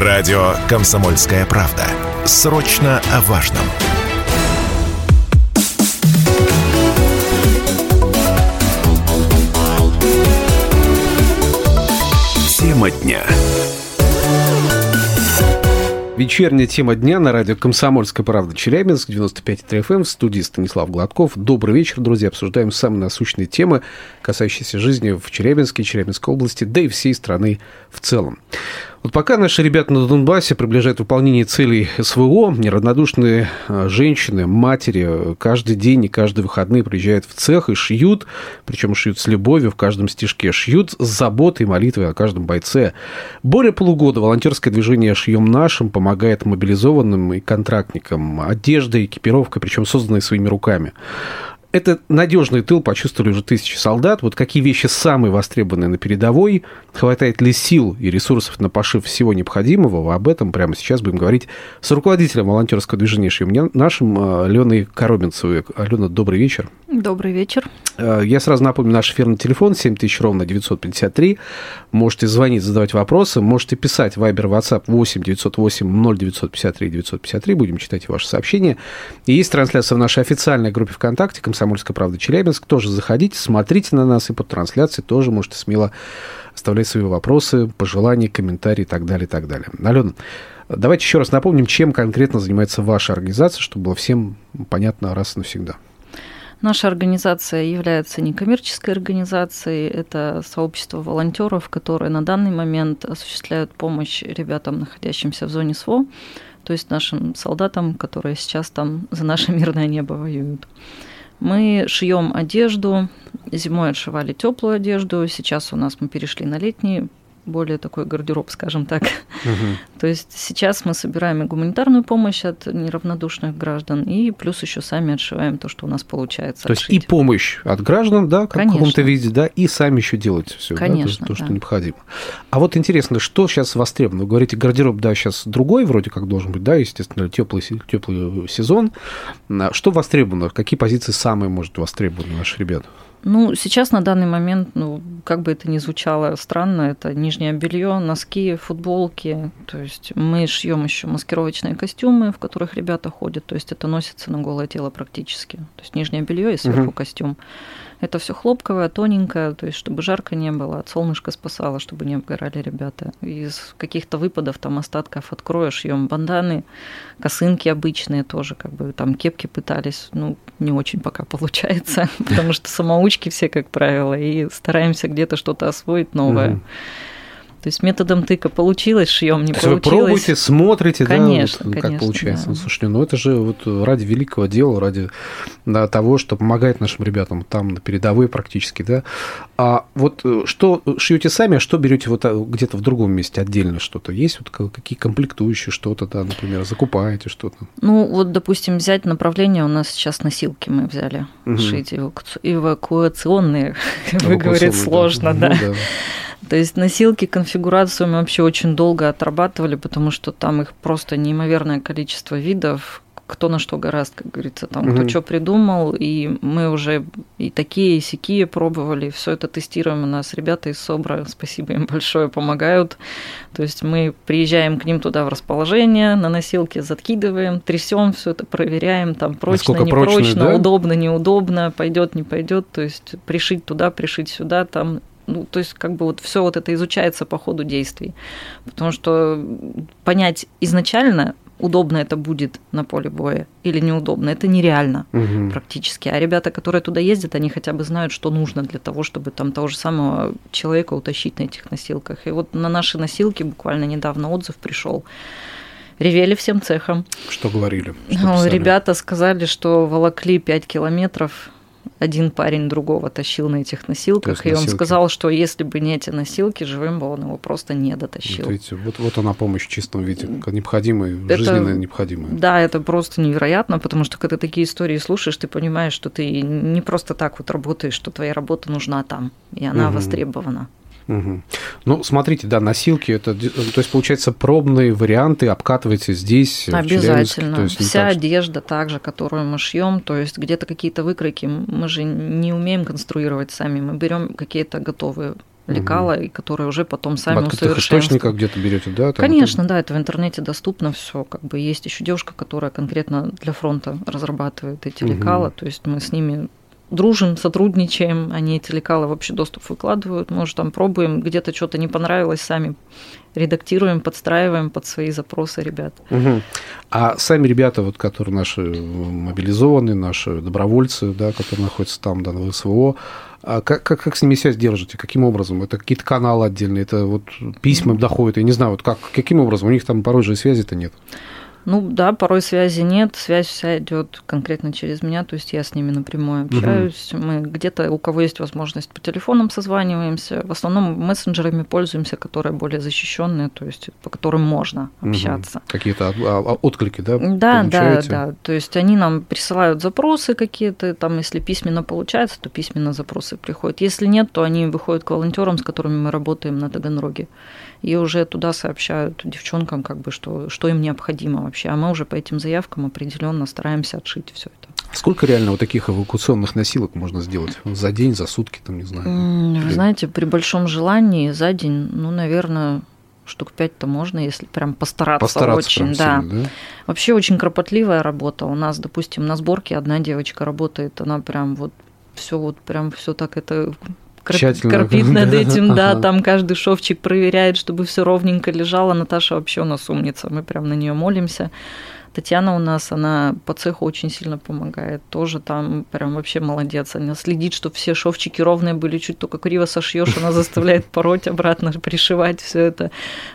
Радио «Комсомольская правда». Срочно о важном. Тема дня. Вечерняя тема дня на радио «Комсомольская правда» Челябинск, 95,3 FM, в студии Станислав Гладков. Добрый вечер, друзья. Обсуждаем самые насущные темы, касающиеся жизни в Челябинске, Челябинской области, да и всей страны в целом. Вот пока наши ребята на Донбассе приближают выполнение целей СВО, неравнодушные а, женщины, матери каждый день и каждые выходные приезжают в цех и шьют, причем шьют с любовью в каждом стежке, шьют с заботой и молитвой о каждом бойце. Более полугода волонтерское движение «Шьем нашим» помогает мобилизованным и контрактникам одеждой, экипировкой, причем созданной своими руками это надежный тыл почувствовали уже тысячи солдат. Вот какие вещи самые востребованные на передовой? Хватает ли сил и ресурсов на пошив всего необходимого? Об этом прямо сейчас будем говорить с руководителем волонтерского движения «Шьем нашим» Аленой Коробинцевой. Алена, добрый вечер. Добрый вечер. Э, я сразу напомню наш эфирный телефон 7000 ровно 953. Можете звонить, задавать вопросы, можете писать Viber, WhatsApp 8 908 0953 953. Будем читать ваши сообщения. И есть трансляция в нашей официальной группе ВКонтакте «Комсомольская правда Челябинск». Тоже заходите, смотрите на нас и под трансляцией тоже можете смело оставлять свои вопросы, пожелания, комментарии и так далее, и так далее. Алена, давайте еще раз напомним, чем конкретно занимается ваша организация, чтобы было всем понятно раз и навсегда. Наша организация является некоммерческой организацией. Это сообщество волонтеров, которые на данный момент осуществляют помощь ребятам, находящимся в зоне СВО, то есть нашим солдатам, которые сейчас там за наше мирное небо воюют. Мы шьем одежду, зимой отшивали теплую одежду, сейчас у нас мы перешли на летний более такой гардероб, скажем так. Угу. То есть сейчас мы собираем и гуманитарную помощь от неравнодушных граждан, и плюс еще сами отшиваем то, что у нас получается. То отшить. есть и помощь от граждан, да, как в каком-то виде, да, и сами еще делать все, Конечно, да, то, то, что необходимо. А вот интересно, что сейчас востребовано? Вы говорите, гардероб, да, сейчас другой вроде как должен быть, да, естественно, теплый, теплый сезон. Что востребовано? Какие позиции самые, может, востребованы наших ребят? Ну, сейчас на данный момент, ну, как бы это ни звучало странно, это нижнее белье, носки, футболки. То есть мы шьем еще маскировочные костюмы, в которых ребята ходят. То есть это носится на голое тело практически. То есть нижнее белье и сверху угу. костюм. Это все хлопковое, тоненькое, то есть чтобы жарко не было, от солнышка спасало, чтобы не обгорали ребята. Из каких-то выпадов, там остатков откроешь, шьем банданы, косынки обычные тоже, как бы там кепки пытались, ну, не очень пока получается, потому что самоучки все, как правило, и стараемся где-то что-то освоить новое. То есть методом тыка получилось, шьем не получилось. Вы пробуете, смотрите, конечно, да, вот, конечно, как получается. Да. Ну, слушайте, ну это же вот ради великого дела, ради да, того, что помогает нашим ребятам там на передовой практически, да. А вот э, что шьете сами, а что берете вот а, где-то в другом месте отдельно что-то? Есть вот какие комплектующие что-то, да, например, закупаете что-то? Ну вот, допустим, взять направление у нас сейчас носилки мы взяли угу. шить эвакуационные, выговорить сложно, да. Ну, да. То есть носилки, конфигурацию мы вообще очень долго отрабатывали, потому что там их просто неимоверное количество видов, кто на что гораст, как говорится, там, угу. кто что придумал, и мы уже и такие, и сякие пробовали, все это тестируем у нас. Ребята из СОБРа, спасибо им большое, помогают. То есть мы приезжаем к ним туда в расположение, на носилке закидываем, трясем все это, проверяем, там прочно, не прочно, да? удобно, неудобно, пойдет, не пойдет. То есть пришить туда, пришить сюда, там ну, то есть как бы вот все вот это изучается по ходу действий. Потому что понять изначально, удобно это будет на поле боя или неудобно, это нереально угу. практически. А ребята, которые туда ездят, они хотя бы знают, что нужно для того, чтобы там того же самого человека утащить на этих носилках. И вот на наши носилки буквально недавно отзыв пришел ревели всем цехом. Что говорили? Что ну, ребята сказали, что волокли 5 километров один парень другого тащил на этих носилках, и носилки. он сказал, что если бы не эти носилки, живым бы он его просто не дотащил. Вот, видите, вот, вот она помощь в чистом виде, необходимая, это, жизненно необходимая. Да, это просто невероятно, потому что когда такие истории слушаешь, ты понимаешь, что ты не просто так вот работаешь, что твоя работа нужна там, и она угу. востребована. Угу. Ну, смотрите, да, носилки, это, то есть, получается, пробные варианты обкатываете здесь, Обязательно. То есть Вся так, одежда также, которую мы шьем, то есть где-то какие-то выкройки, мы же не умеем конструировать сами, мы берем какие-то готовые лекала, угу. и которые уже потом сами От источников где-то берете, да? Там Конечно, это... да, это в интернете доступно все. Как бы есть еще девушка, которая конкретно для фронта разрабатывает эти угу. лекала, то есть мы с ними дружим, сотрудничаем, они эти лекала в общий доступ выкладывают, мы уже там пробуем, где-то что-то не понравилось, сами редактируем, подстраиваем под свои запросы ребят. Угу. А сами ребята, вот, которые наши мобилизованные, наши добровольцы, да, которые находятся там, да, на СВО, а как, как, как с ними связь держите? Каким образом? Это какие-то каналы отдельные? Это вот письма доходят? Я не знаю, вот как, каким образом? У них там порой же связи-то нет. Ну да, порой связи нет, связь вся идет конкретно через меня, то есть я с ними напрямую общаюсь. Угу. Мы где-то, у кого есть возможность, по телефонам созваниваемся. В основном мессенджерами пользуемся, которые более защищенные, то есть по которым можно общаться. Угу. Какие-то а, отклики, да? Да, да, да. То есть они нам присылают запросы какие-то, там, если письменно получается, то письменно запросы приходят. Если нет, то они выходят к волонтерам, с которыми мы работаем на Таганроге и уже туда сообщают девчонкам, как бы, что, что им необходимо вообще. А мы уже по этим заявкам определенно стараемся отшить все это. Сколько реально вот таких эвакуационных носилок можно сделать? За день, за сутки, там, не знаю? Вы знаете, при большом желании за день, ну, наверное, штук пять-то можно, если прям постараться, постараться очень, да. Сильно, да. Вообще очень кропотливая работа. У нас, допустим, на сборке одна девочка работает, она прям вот все вот прям все так это Тщательно. корпит над этим, да, там каждый шовчик проверяет, чтобы все ровненько лежало. Наташа вообще у нас умница, мы прям на нее молимся. Татьяна у нас, она по цеху очень сильно помогает. Тоже там прям вообще молодец. Она следит, чтобы все шовчики ровные были, чуть только криво сошьешь, она заставляет пороть обратно, пришивать все это.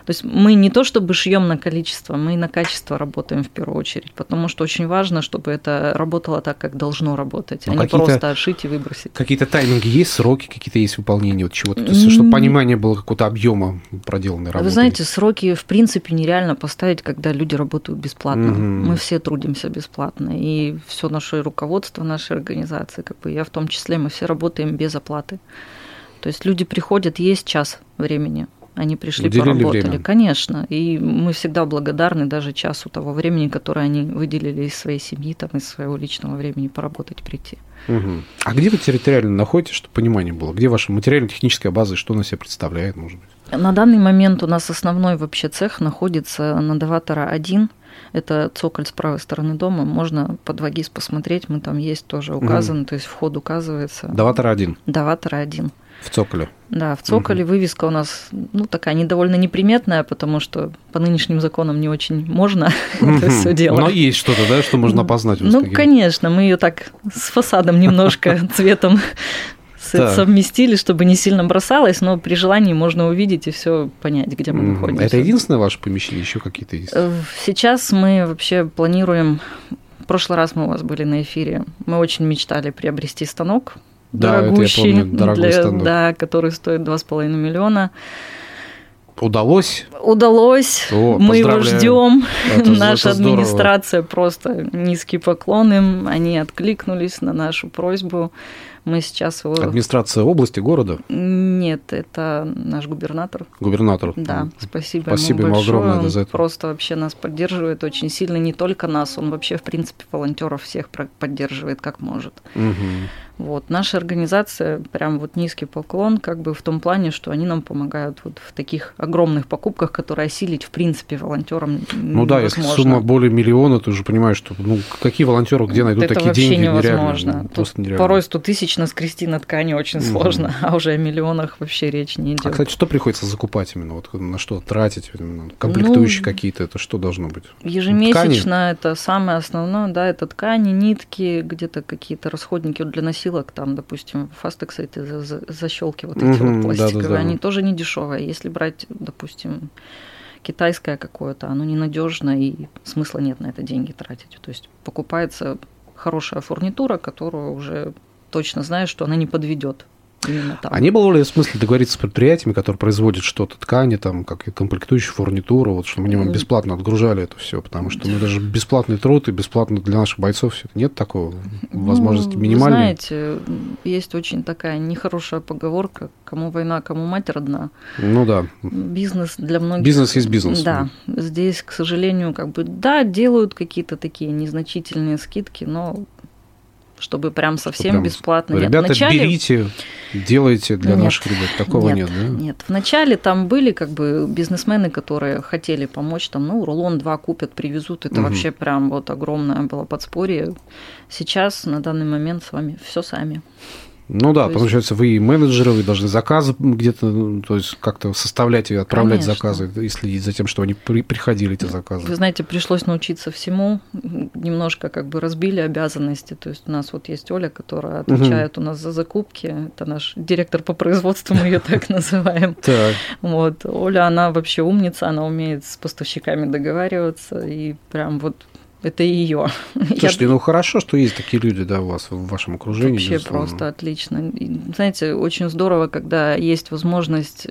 То есть мы не то чтобы шьем на количество, мы на качество работаем в первую очередь, потому что очень важно, чтобы это работало так, как должно работать, а ну, не просто отшить и выбросить. Какие-то тайминги есть, сроки какие-то есть выполнения вот чего-то, то есть, чтобы понимание было какого-то объема проделанной работы. Вы знаете, сроки в принципе нереально поставить, когда люди работают бесплатно. Угу. Мы все трудимся бесплатно, и все наше руководство нашей организации, как бы я в том числе, мы все работаем без оплаты. То есть люди приходят, есть час времени, они пришли, Уделили поработали, время. конечно. И мы всегда благодарны даже часу того времени, которое они выделили из своей семьи, там, из своего личного времени поработать, прийти. Угу. А где вы территориально находитесь, чтобы понимание было? Где ваша материально-техническая база и что она себя представляет, может быть? На данный момент у нас основной вообще цех находится на Даватора 1. Это цоколь с правой стороны дома. Можно под Вагис посмотреть, мы там есть тоже указано, угу. то есть вход указывается. Даватора 1. Даватора 1. В цоколе. Да, в цоколе угу. вывеска у нас, ну, такая недовольно неприметная, потому что по нынешним законам не очень можно это все делать. Но есть что-то, да, что можно опознать? Ну, конечно, мы ее так с фасадом немножко цветом совместили, чтобы не сильно бросалось, но при желании можно увидеть и все понять, где мы находимся. Это единственное ваше помещение, еще какие-то есть? Э, сейчас мы вообще планируем в прошлый раз мы у вас были на эфире. Мы очень мечтали приобрести станок да, дорогущий, это я помню, дорогой для, станок. да, который стоит 2,5 миллиона. Удалось? Удалось. О, Мы его ждем. Наша это администрация просто низкий поклон им. Они откликнулись на нашу просьбу. Мы сейчас его... Администрация области, города? Нет, это наш губернатор. Губернатор. Да, спасибо, спасибо ему, большое. огромное за это. Просто вообще нас поддерживает очень сильно, не только нас, он вообще, в принципе, волонтеров всех поддерживает как может. Угу. Вот. Наша организация прям вот низкий поклон как бы в том плане, что они нам помогают вот в таких огромных покупках, которые осилить в принципе волонтерам Ну да, если сумма более миллиона, ты уже понимаешь, что ну какие волонтеры где найдут Это такие деньги? невозможно. Нереально, просто нереально. Порой 100 тысяч наскрести на ткани очень угу. сложно, а уже о миллионах вообще речь не идет. А, кстати, что приходится закупать именно? Вот на что тратить? Именно? Комплектующие ну, какие-то, это что должно быть? Ежемесячно ткани? это самое основное, да, это ткани, нитки, где-то какие-то расходники для носителей носилок, там, допустим, фастекс эти защелки вот эти угу, вот пластиковые, да, да, да. они тоже не дешевые. Если брать, допустим, китайское какое-то, оно ненадежно и смысла нет на это деньги тратить. То есть покупается хорошая фурнитура, которую уже точно знаешь, что она не подведет именно там. А не было ли смысла договориться с предприятиями, которые производят что-то, ткани, там, как и комплектующие фурнитуру, вот, чтобы они бесплатно отгружали это все, потому что ну, даже бесплатный труд и бесплатно для наших бойцов все это нет такого ну, возможности минимальной. знаете, есть очень такая нехорошая поговорка, кому война, кому мать родна. Ну да. Бизнес для многих... Бизнес есть бизнес. Да. Здесь, к сожалению, как бы, да, делают какие-то такие незначительные скидки, но чтобы прям совсем прям, бесплатно. Ребята, нет, вначале... берите, делайте для нет, наших ребят. Такого нет, нет, да? Нет, вначале там были как бы бизнесмены, которые хотели помочь, там, ну, рулон два купят, привезут. Это угу. вообще прям вот огромное было подспорье. Сейчас на данный момент с вами все сами. Ну да, то получается, есть... вы и менеджеры, вы должны заказы где-то, ну, то есть как-то составлять и отправлять Конечно. заказы, и следить за тем, что они при, приходили, эти заказы. Вы знаете, пришлось научиться всему, немножко как бы разбили обязанности, то есть у нас вот есть Оля, которая отвечает угу. у нас за закупки, это наш директор по производству, мы ее так называем. Вот, Оля, она вообще умница, она умеет с поставщиками договариваться, и прям вот это ее. Слушайте, Я... ну хорошо, что есть такие люди, да, у вас в вашем окружении. Вообще безусловно. просто отлично. Знаете, очень здорово, когда есть возможность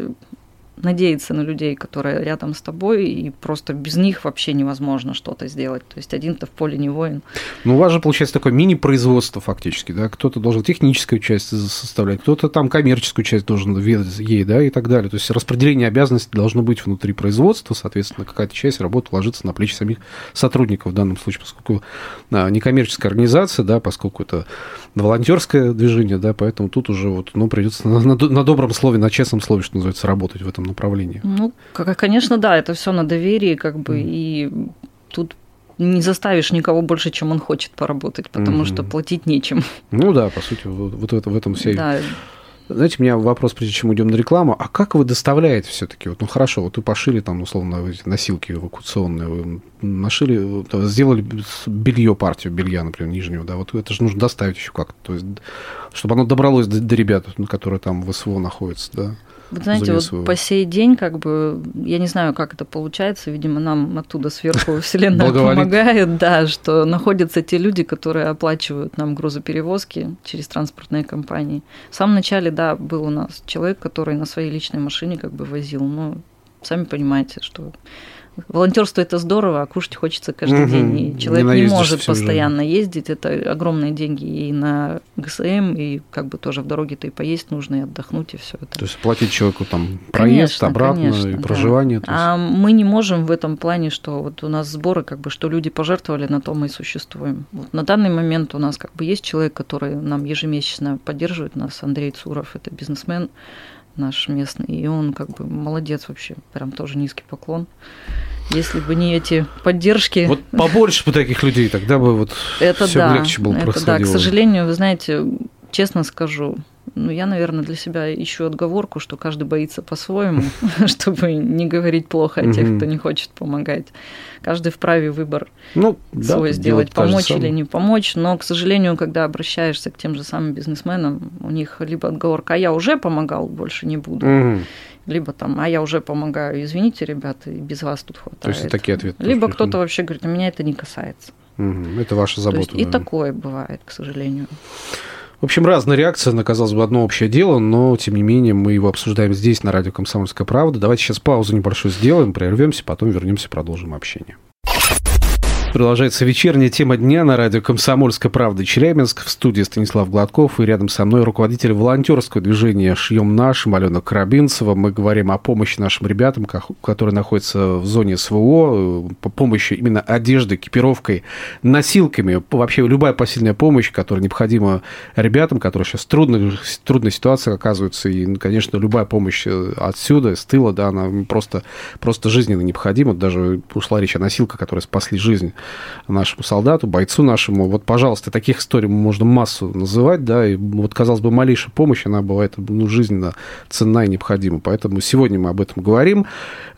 надеяться на людей, которые рядом с тобой, и просто без них вообще невозможно что-то сделать. То есть один-то в поле не воин. Ну, у вас же получается такое мини-производство фактически, да? Кто-то должен техническую часть составлять, кто-то там коммерческую часть должен ведать ей, да, и так далее. То есть распределение обязанностей должно быть внутри производства, соответственно, какая-то часть работы ложится на плечи самих сотрудников в данном случае, поскольку а, некоммерческая организация, да, поскольку это волонтерское движение, да, поэтому тут уже вот, ну, придется на, на, на добром слове, на честном слове, что называется, работать в этом направлении. Ну, конечно, да, это все на доверии, как бы, mm. и тут не заставишь никого больше, чем он хочет поработать, потому mm-hmm. что платить нечем. Ну да, по сути, вот, вот это, в этом вся да. Знаете, у меня вопрос, прежде чем уйдем на рекламу, а как вы доставляете все-таки? Вот, ну хорошо, вот вы пошили там, условно, эти носилки эвакуационные, вы нашили, сделали белье, партию белья, например, нижнего, да, вот это же нужно доставить еще как-то, то есть, чтобы оно добралось до, до ребят, которые там в СВО находятся, да. Вы знаете, вот по сей день, как бы, я не знаю, как это получается, видимо, нам оттуда сверху Вселенная помогает, да, что находятся те люди, которые оплачивают нам грузоперевозки через транспортные компании. В самом начале, да, был у нас человек, который на своей личной машине как бы возил, но сами понимаете, что Волонтерство это здорово, а кушать хочется каждый угу. день. И человек не, не может постоянно жизнь. ездить. Это огромные деньги и на ГСМ, и как бы тоже в дороге-то и поесть нужно, и отдохнуть, и все это. То есть платить человеку там проезд конечно, обратно конечно, и проживание. Да. А мы не можем в этом плане, что вот у нас сборы, как бы, что люди пожертвовали, на то мы и существуем. Вот на данный момент у нас как бы есть человек, который нам ежемесячно поддерживает нас, Андрей Цуров, это бизнесмен, наш местный, и он как бы молодец вообще, прям тоже низкий поклон. Если бы не эти поддержки. Вот побольше бы таких людей, тогда бы вот это все да, легче было это Да, к сожалению, вы знаете, честно скажу, ну, я, наверное, для себя ищу отговорку, что каждый боится по-своему, чтобы не говорить плохо о тех, кто не хочет помогать. Каждый вправе выбор ну, свой да, сделать, помочь или не помочь. Но, к сожалению, когда обращаешься к тем же самым бизнесменам, у них либо отговорка, а я уже помогал, больше не буду. Либо там, а я уже помогаю, извините, ребята, и без вас тут хватает. То есть такие ответы. Либо кто-то вообще говорит, меня это не касается. Это ваша забота. Есть, и такое бывает, к сожалению. В общем, разная реакция на, казалось бы, одно общее дело, но, тем не менее, мы его обсуждаем здесь, на радио «Комсомольская правда». Давайте сейчас паузу небольшую сделаем, прервемся, потом вернемся, продолжим общение. Продолжается вечерняя тема дня на радио «Комсомольская правда» Челябинск. В студии Станислав Гладков и рядом со мной руководитель волонтерского движения «Шьем нашим» Алена Карабинцева. Мы говорим о помощи нашим ребятам, которые находятся в зоне СВО, по помощи именно одеждой, экипировкой, носилками. Вообще любая посильная помощь, которая необходима ребятам, которые сейчас в трудной, трудной ситуации оказываются. И, конечно, любая помощь э, отсюда, с тыла, да, она просто, просто жизненно необходима. Даже ушла речь о носилках, которые спасли жизнь нашему солдату, бойцу нашему. Вот, пожалуйста, таких историй можно массу называть, да, и вот, казалось бы, малейшая помощь, она бывает ну, жизненно ценна и необходима. Поэтому сегодня мы об этом говорим.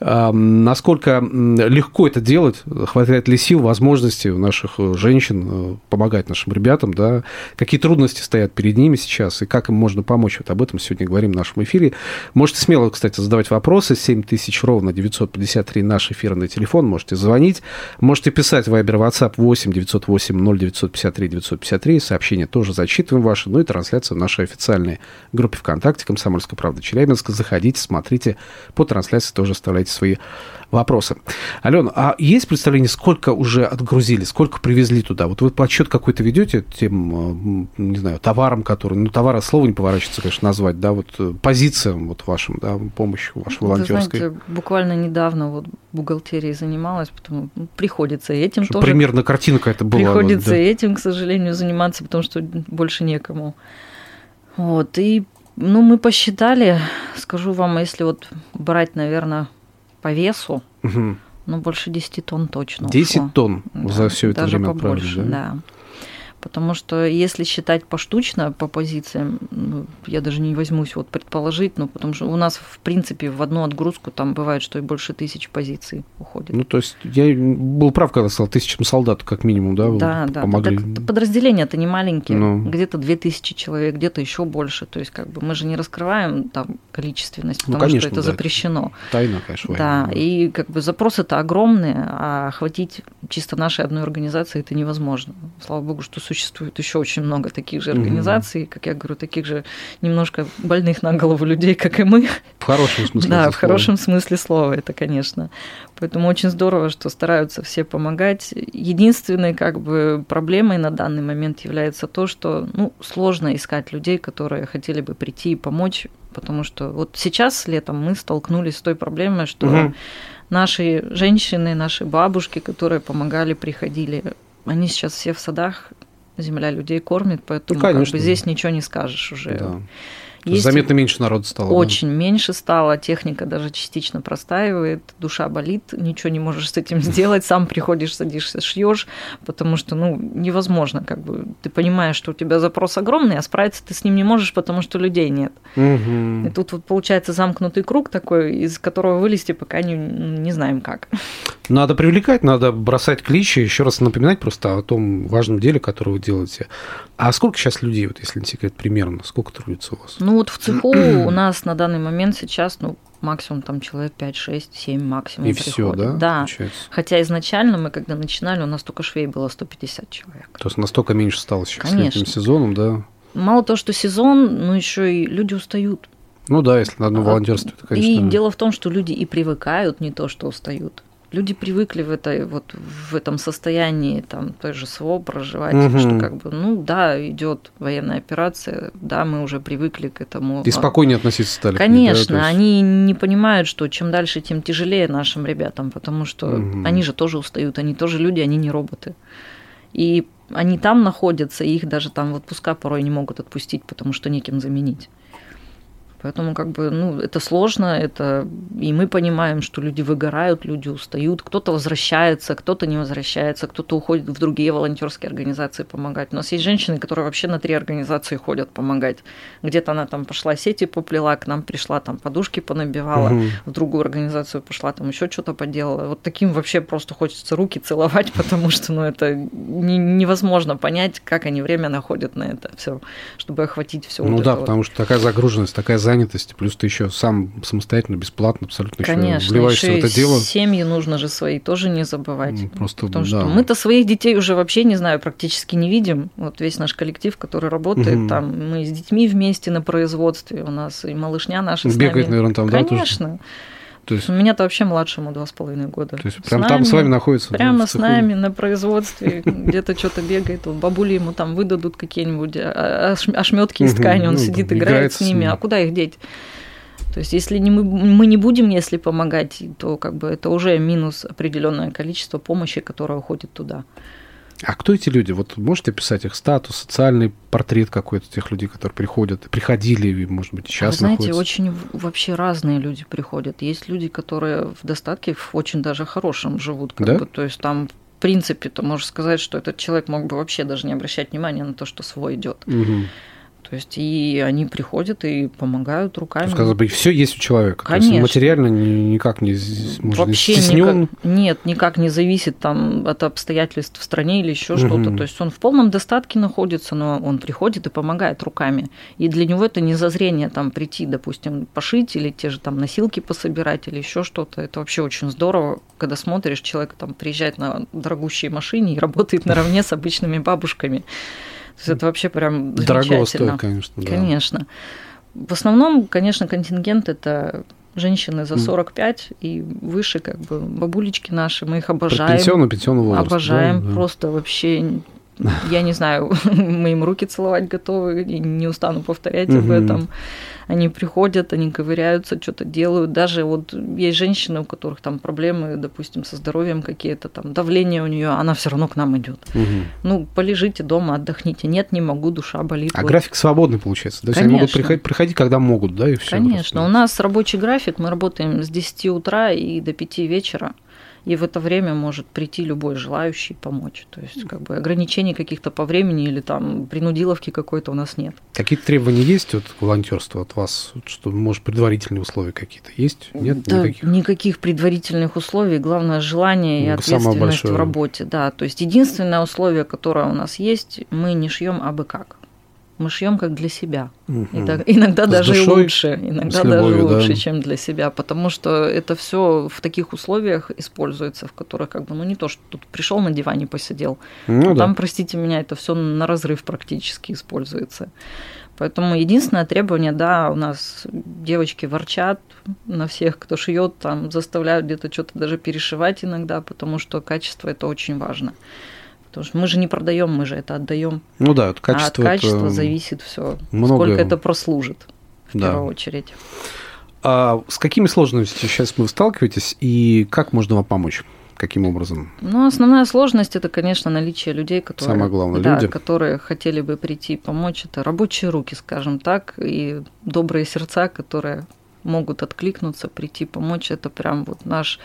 А, насколько легко это делать, хватает ли сил, возможностей у наших э, женщин э, помогать нашим ребятам, да, какие трудности стоят перед ними сейчас и как им можно помочь. Вот об этом сегодня говорим в нашем эфире. Можете смело, кстати, задавать вопросы. 7000 ровно 953 наш эфирный телефон. Можете звонить, можете писать Вайбер, WhatsApp 8 908 0953 953. Сообщения тоже зачитываем ваши. Ну и трансляция в нашей официальной группе ВКонтакте «Комсомольская правда Челябинска». Заходите, смотрите. По трансляции тоже оставляйте свои вопросы. Алена, а есть представление, сколько уже отгрузили, сколько привезли туда? Вот вы подсчет какой-то ведете тем, э, не знаю, товарам, которые, ну, товара слова не поворачивается, конечно, назвать, да, вот э, позициям вот вашим, да, помощи вашей волонтерской. Вы знаете, буквально недавно вот бухгалтерией занималась, потому ну, приходится этим этим тоже... Примерно картинка это была. Приходится да. этим, к сожалению, заниматься, потому что больше некому. Вот, и ну, мы посчитали, скажу вам, если вот брать, наверное, по весу, угу. ну, больше 10 тонн точно 10 ушло. тонн да, за все это даже время побольше, да? да. Потому что если считать поштучно по позициям, ну, я даже не возьмусь вот предположить, ну, потому что у нас, в принципе, в одну отгрузку там бывает, что и больше тысяч позиций уходит. Ну, то есть я был прав, когда сказал, тысячам солдат как минимум, да, да, да. помогли. Да, подразделения-то не маленькие, ну. где-то две тысячи человек, где-то еще больше. То есть как бы мы же не раскрываем там количественность, ну, потому ну, конечно, что это да. запрещено. Тайна, конечно. Да, и как бы запросы-то огромные, а охватить чисто нашей одной организации это невозможно. Слава богу, что существует существует еще очень много таких же организаций, mm как я говорю, таких же немножко больных на голову людей, как и мы. В хорошем смысле Да, в хорошем смысле слова это, конечно. Поэтому очень здорово, что стараются все помогать. Единственной как бы проблемой на данный момент является то, что ну, сложно искать людей, которые хотели бы прийти и помочь, потому что вот сейчас летом мы столкнулись с той проблемой, что угу. наши женщины, наши бабушки, которые помогали, приходили, они сейчас все в садах земля людей кормит, поэтому ну, как бы здесь ничего не скажешь уже. Да. Есть Заметно меньше народу стало. Очень да? меньше стало, техника даже частично простаивает, душа болит, ничего не можешь с этим сделать, сам приходишь, садишься, шьешь, потому что ну, невозможно, как бы ты понимаешь, что у тебя запрос огромный, а справиться ты с ним не можешь, потому что людей нет. Угу. И тут вот получается замкнутый круг такой, из которого вылезти пока не, не знаем как. Надо привлекать, надо бросать кличи, еще раз напоминать просто о том важном деле, которое вы делаете. А сколько сейчас людей, вот если не секрет, примерно, сколько трудится у вас? Ну вот в цеху у нас на данный момент сейчас, ну, максимум там человек 5, 6, 7 максимум. И все, да? Да. Получается? Хотя изначально мы, когда начинали, у нас только швей было 150 человек. То есть настолько меньше стало сейчас Конечно. с летним сезоном, да? Мало того, что сезон, но еще и люди устают. Ну да, если на одном волонтерстве, то, конечно. И дело в том, что люди и привыкают, не то, что устают люди привыкли в этой вот в этом состоянии там той же СВО проживать, угу. что как бы ну да идет военная операция, да мы уже привыкли к этому. И спокойнее относиться стали. Конечно, да, есть... они не понимают, что чем дальше, тем тяжелее нашим ребятам, потому что угу. они же тоже устают, они тоже люди, они не роботы. И они там находятся, и их даже там в отпуска порой не могут отпустить, потому что неким заменить. Поэтому как бы, ну, это сложно, это и мы понимаем, что люди выгорают, люди устают, кто-то возвращается, кто-то не возвращается, кто-то уходит в другие волонтерские организации помогать. У нас есть женщины, которые вообще на три организации ходят помогать. Где-то она там пошла сети поплела, к нам пришла, там подушки понабивала, угу. в другую организацию пошла, там еще что-то поделала. Вот таким вообще просто хочется руки целовать, потому что, ну, это не, невозможно понять, как они время находят на это все, чтобы охватить все. Ну вот да, потому вот. что такая загруженность, такая занятость занятости, плюс ты еще сам самостоятельно, бесплатно, абсолютно Конечно, еще вливаешься еще в это дело. Семьи нужно же свои тоже не забывать. Ну, просто, Потому да. что мы-то своих детей уже вообще, не знаю, практически не видим. Вот весь наш коллектив, который работает, угу. там мы с детьми вместе на производстве, у нас и малышня наша Бегает, наверное, там, Конечно. да? Конечно. То есть... У меня-то вообще младшему два с половиной года. То есть прям с там нами, с вами находится? Прямо с нами на производстве, где-то что-то бегает. Бабули ему там выдадут какие-нибудь а, а, ошметки из ткани, он ну, сидит, играет с ними. А куда их деть? То есть, если не мы, мы не будем, если помогать, то как бы это уже минус определенное количество помощи, которая уходит туда. А кто эти люди? Вот можете писать их статус, социальный портрет какой-то тех людей, которые приходят, приходили, может быть, сейчас Вы знаете, находятся? очень вообще разные люди приходят. Есть люди, которые в достатке, в очень даже хорошем живут. Как да? бы, то есть там в принципе, то можешь сказать, что этот человек мог бы вообще даже не обращать внимания на то, что свой идет. Угу. То есть и они приходят и помогают руками. Сказать бы, все есть у человека. Конечно. То есть материально никак не может, Вообще стеснен. Никак, нет, никак не зависит там от обстоятельств в стране или еще угу. что-то. То есть он в полном достатке находится, но он приходит и помогает руками. И для него это не зазрение там прийти, допустим, пошить или те же там носилки пособирать или еще что-то. Это вообще очень здорово, когда смотришь, человек там приезжает на дорогущей машине и работает наравне с обычными бабушками. То есть это вообще прям Дорого стоит, конечно. Да. Конечно. В основном, конечно, контингент это женщины за 45 и выше, как бы бабулечки наши, мы их обожаем. Пенсионный, пенсионный возраст. Обожаем, да, да. просто вообще я не знаю, мы им руки целовать готовы, не устану повторять об этом. Они приходят, они ковыряются, что-то делают. Даже вот есть женщины, у которых там проблемы, допустим, со здоровьем какие-то, там давление у нее, она все равно к нам идет. Угу. Ну, полежите дома, отдохните. Нет, не могу, душа болит. А вот. график свободный получается? То есть Конечно. они могут приходить, приходить, когда могут, да, и все. Конечно. Просто. У нас рабочий график, мы работаем с 10 утра и до 5 вечера и в это время может прийти любой желающий помочь. То есть как бы ограничений каких-то по времени или там принудиловки какой-то у нас нет. Какие-то требования есть от волонтерства от вас, что может предварительные условия какие-то есть? Нет да, никаких? никаких предварительных условий. Главное желание и ну, ответственность в работе. Да, то есть единственное условие, которое у нас есть, мы не шьем абы как мы шьем как для себя. Угу. иногда С даже душой, лучше, иногда любовью, даже лучше, да. чем для себя, потому что это все в таких условиях используется, в которых как бы, ну не то, что тут пришел на диване посидел, ну, а да. там, простите меня, это все на разрыв практически используется. Поэтому единственное требование, да, у нас девочки ворчат на всех, кто шьет, там заставляют где-то что-то даже перешивать иногда, потому что качество это очень важно. Потому что мы же не продаем, мы же это отдаем. Ну да, от качества. А от качества зависит все. Сколько это прослужит в да. первую очередь. А с какими сложностями сейчас вы сталкиваетесь и как можно вам помочь? Каким образом? Ну, основная сложность это, конечно, наличие людей, которые, Самое главное, да, люди. которые хотели бы прийти и помочь. Это рабочие руки, скажем так, и добрые сердца, которые могут откликнуться, прийти, помочь. Это прям вот наш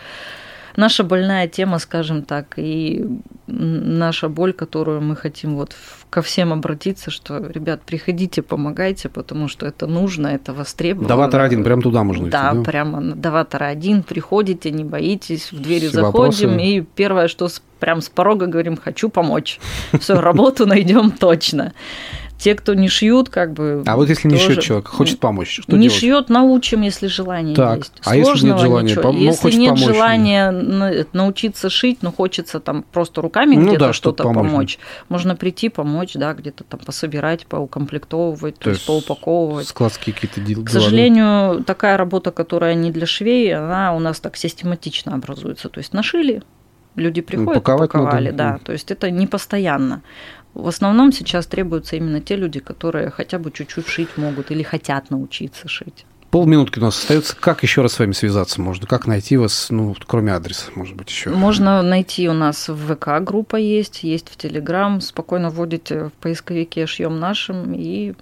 наша больная тема, скажем так, и наша боль, которую мы хотим вот ко всем обратиться, что, ребят, приходите, помогайте, потому что это нужно, это востребовано. Даватор один, прям туда можно идти, да? Да, прямо на Даватор один, приходите, не боитесь, в двери Все заходим, вопросы. и первое, что прям с порога говорим, хочу помочь. Все, работу найдем точно. Те, кто не шьют, как бы. А вот если не шьет человек, хочет помочь, что Не делать? шьет, научим, если желание так, есть. А если нет желания, ничего. Ну, если нет помочь, желания научиться шить, но хочется там просто руками ну, где-то да, что-то помочь. помочь, можно прийти помочь, да, где-то там пособирать, поукомплектовывать, то, то есть поупаковывать. Складские какие-то дела. К сожалению, такая работа, которая не для швей, она у нас так систематично образуется. То есть нашили, люди приходят, Упаковать упаковали, надо. да. То есть это не постоянно. В основном сейчас требуются именно те люди, которые хотя бы чуть-чуть шить могут или хотят научиться шить. Полминутки у нас остается. Как еще раз с вами связаться можно? Как найти вас, ну, кроме адреса, может быть, еще? Можно найти у нас в ВК группа есть, есть в Телеграм. Спокойно вводите в поисковике «Шьем нашим» и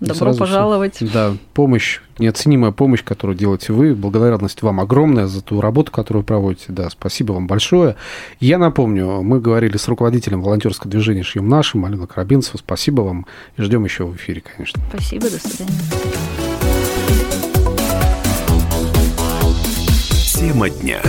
Добро пожаловать. Все. Да, помощь, неоценимая помощь, которую делаете вы. Благодарность вам огромная за ту работу, которую вы проводите. Да, спасибо вам большое. Я напомню, мы говорили с руководителем волонтерского движения «Шьем нашим» Алена Карабинцева. Спасибо вам и ждем еще в эфире, конечно. Спасибо, до свидания. Тема дня.